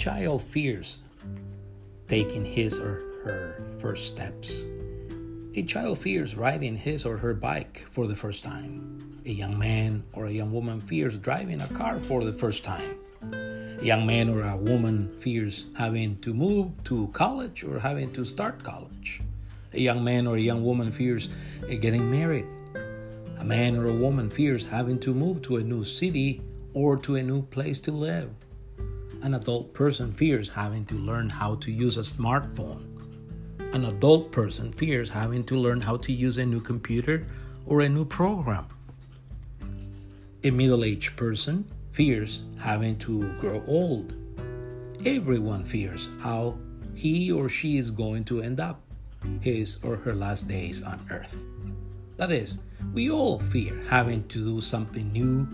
child fears taking his or her first steps. A child fears riding his or her bike for the first time. A young man or a young woman fears driving a car for the first time. A young man or a woman fears having to move to college or having to start college. A young man or a young woman fears eh, getting married. A man or a woman fears having to move to a new city or to a new place to live. An adult person fears having to learn how to use a smartphone. An adult person fears having to learn how to use a new computer or a new program. A middle aged person fears having to grow old. Everyone fears how he or she is going to end up his or her last days on earth. That is, we all fear having to do something new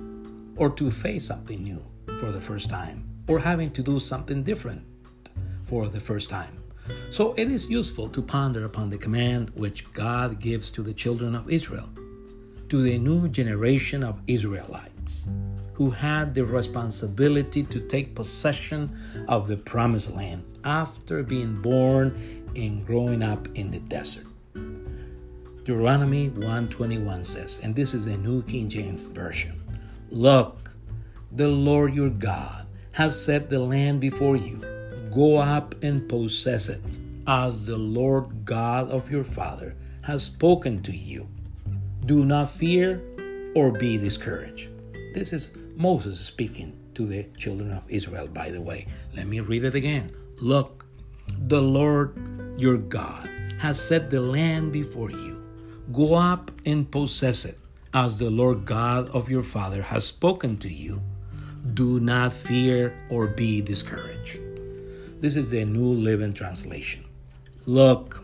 or to face something new for the first time or having to do something different for the first time. So it is useful to ponder upon the command which God gives to the children of Israel, to the new generation of Israelites who had the responsibility to take possession of the promised land after being born and growing up in the desert. Deuteronomy 121 says, and this is the New King James Version Look, the Lord your God has set the land before you. Go up and possess it, as the Lord God of your father has spoken to you. Do not fear or be discouraged. This is Moses speaking to the children of Israel, by the way. Let me read it again. Look, the Lord your God has set the land before you. Go up and possess it, as the Lord God of your father has spoken to you. Do not fear or be discouraged. This is the New Living Translation. Look,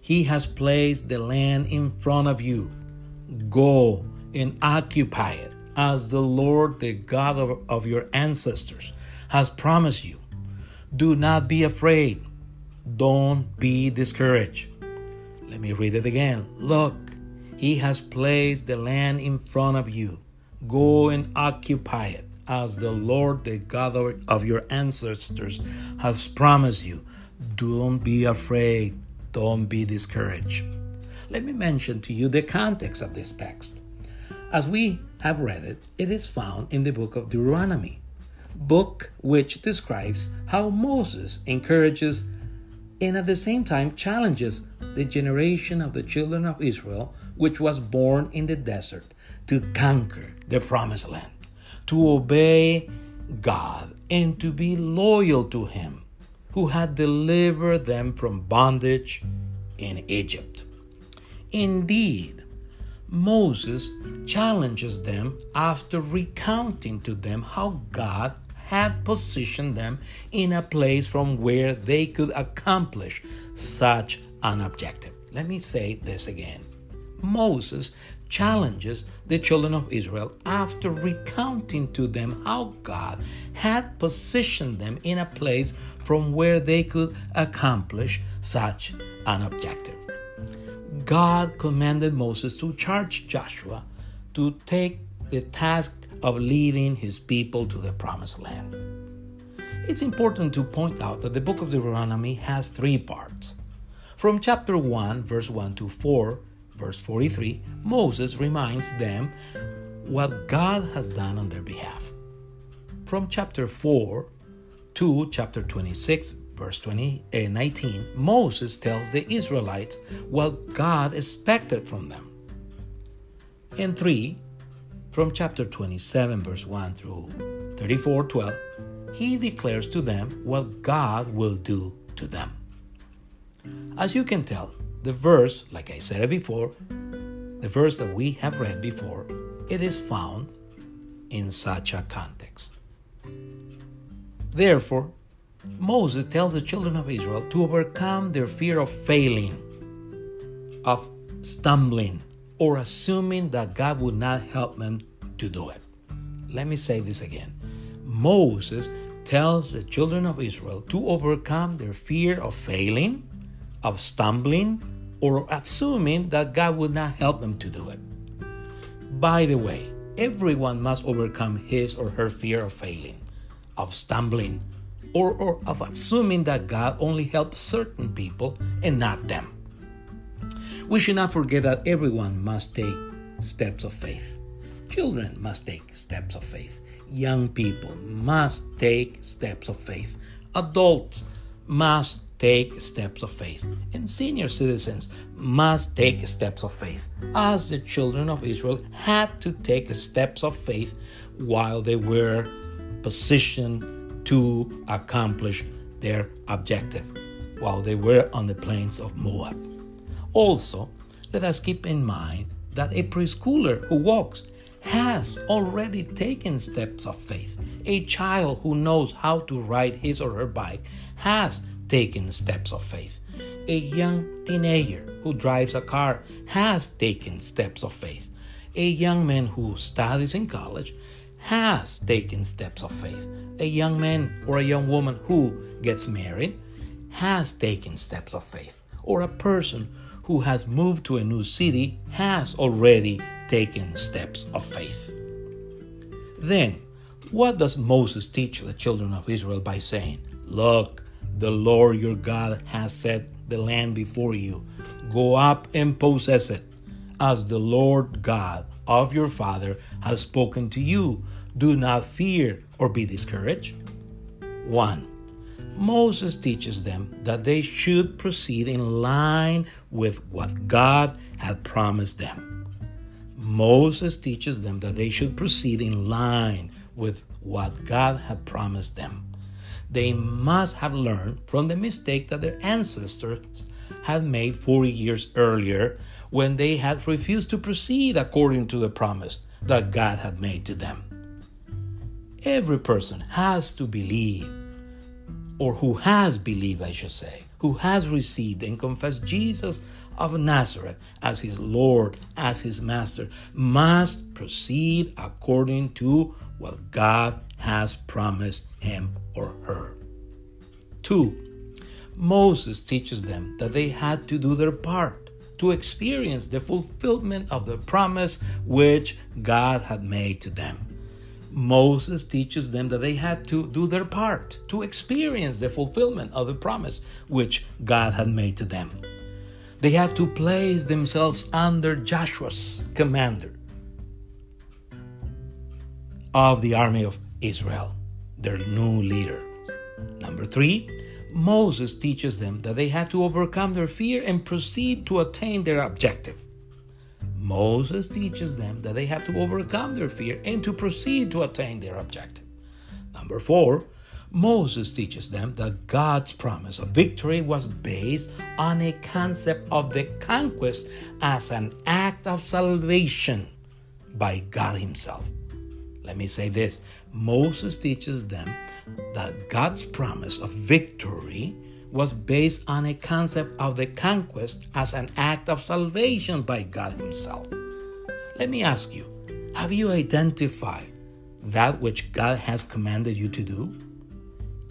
he has placed the land in front of you. Go and occupy it, as the Lord, the God of, of your ancestors, has promised you. Do not be afraid. Don't be discouraged. Let me read it again. Look, he has placed the land in front of you. Go and occupy it, as the Lord, the God of your ancestors, has promised you. Don't be afraid. Don't be discouraged. Let me mention to you the context of this text. As we have read it, it is found in the book of Deuteronomy, book which describes how Moses encourages and at the same time challenges the generation of the children of Israel, which was born in the desert, to conquer the promised land, to obey God, and to be loyal to Him, who had delivered them from bondage in Egypt. Indeed, Moses challenges them after recounting to them how God had positioned them in a place from where they could accomplish such an objective. Let me say this again. Moses challenges the children of Israel after recounting to them how God had positioned them in a place from where they could accomplish such an objective. God commanded Moses to charge Joshua to take the task of leading his people to the promised land. It's important to point out that the book of Deuteronomy has three parts. From chapter 1, verse 1 to 4, verse 43, Moses reminds them what God has done on their behalf. From chapter 4 to chapter 26, verse 20, uh, 19, Moses tells the Israelites what God expected from them. In 3, from chapter 27, verse 1 through 34, 12, he declares to them what God will do to them. As you can tell, the verse, like I said before, the verse that we have read before, it is found in such a context. Therefore, Moses tells the children of Israel to overcome their fear of failing, of stumbling, or assuming that God would not help them to do it. Let me say this again. Moses tells the children of Israel to overcome their fear of failing, of stumbling, or assuming that God would not help them to do it. By the way, everyone must overcome his or her fear of failing, of stumbling, or, or of assuming that God only helps certain people and not them. We should not forget that everyone must take steps of faith. Children must take steps of faith. Young people must take steps of faith. Adults must take steps of faith. And senior citizens must take steps of faith, as the children of Israel had to take steps of faith while they were positioned to accomplish their objective, while they were on the plains of Moab. Also, let us keep in mind that a preschooler who walks has already taken steps of faith. A child who knows how to ride his or her bike has taken steps of faith. A young teenager who drives a car has taken steps of faith. A young man who studies in college has taken steps of faith. A young man or a young woman who gets married has taken steps of faith. Or a person who has moved to a new city has already taken steps of faith. Then, what does Moses teach the children of Israel by saying, Look, the Lord your God has set the land before you. Go up and possess it, as the Lord God of your father has spoken to you. Do not fear or be discouraged. 1. Moses teaches them that they should proceed in line with what God had promised them. Moses teaches them that they should proceed in line with what God had promised them. They must have learned from the mistake that their ancestors had made 40 years earlier when they had refused to proceed according to the promise that God had made to them. Every person has to believe, or who has believed, I should say, who has received and confessed Jesus of Nazareth as his Lord, as his Master, must proceed according to what God has promised him or her. Two, Moses teaches them that they had to do their part to experience the fulfillment of the promise which God had made to them. Moses teaches them that they had to do their part to experience the fulfillment of the promise which God had made to them. They had to place themselves under Joshua's commander of the army of Israel, their new leader. Number three, Moses teaches them that they have to overcome their fear and proceed to attain their objective. Moses teaches them that they have to overcome their fear and to proceed to attain their objective. Number four, Moses teaches them that God's promise of victory was based on a concept of the conquest as an act of salvation by God Himself. Let me say this Moses teaches them that God's promise of victory was based on a concept of the conquest as an act of salvation by God Himself. Let me ask you have you identified that which God has commanded you to do?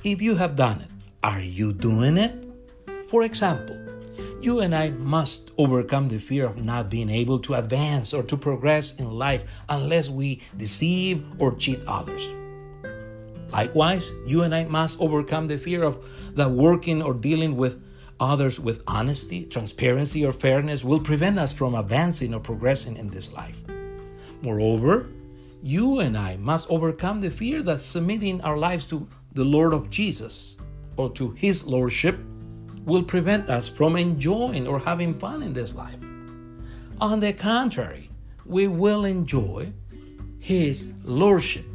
If you have done it, are you doing it? For example, you and I must overcome the fear of not being able to advance or to progress in life unless we deceive or cheat others. Likewise, you and I must overcome the fear of that working or dealing with others with honesty, transparency, or fairness will prevent us from advancing or progressing in this life. Moreover, you and I must overcome the fear that submitting our lives to the Lord of Jesus or to His Lordship will prevent us from enjoying or having fun in this life. On the contrary, we will enjoy His Lordship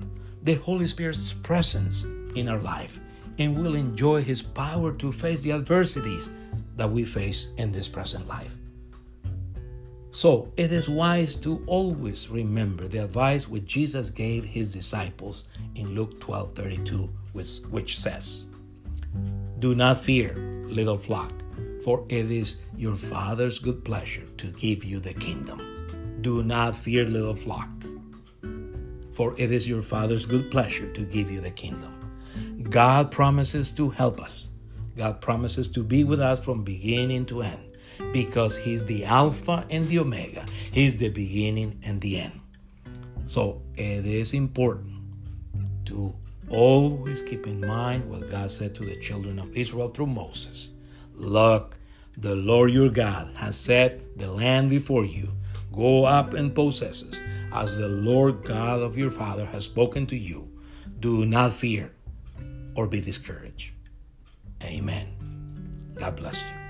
the Holy Spirit's presence in our life and will enjoy His power to face the adversities that we face in this present life. So it is wise to always remember the advice which Jesus gave his disciples in Luke 12 32, which, which says, Do not fear, little flock, for it is your Father's good pleasure to give you the kingdom. Do not fear, little flock for it is your Father's good pleasure to give you the kingdom. God promises to help us. God promises to be with us from beginning to end because He's the Alpha and the Omega. He's the beginning and the end. So it is important to Always keep in mind what God said to the children of Israel through Moses. Look, the Lord your God has set the land before you. Go up and possess it, as the Lord God of your father has spoken to you. Do not fear or be discouraged. Amen. God bless you.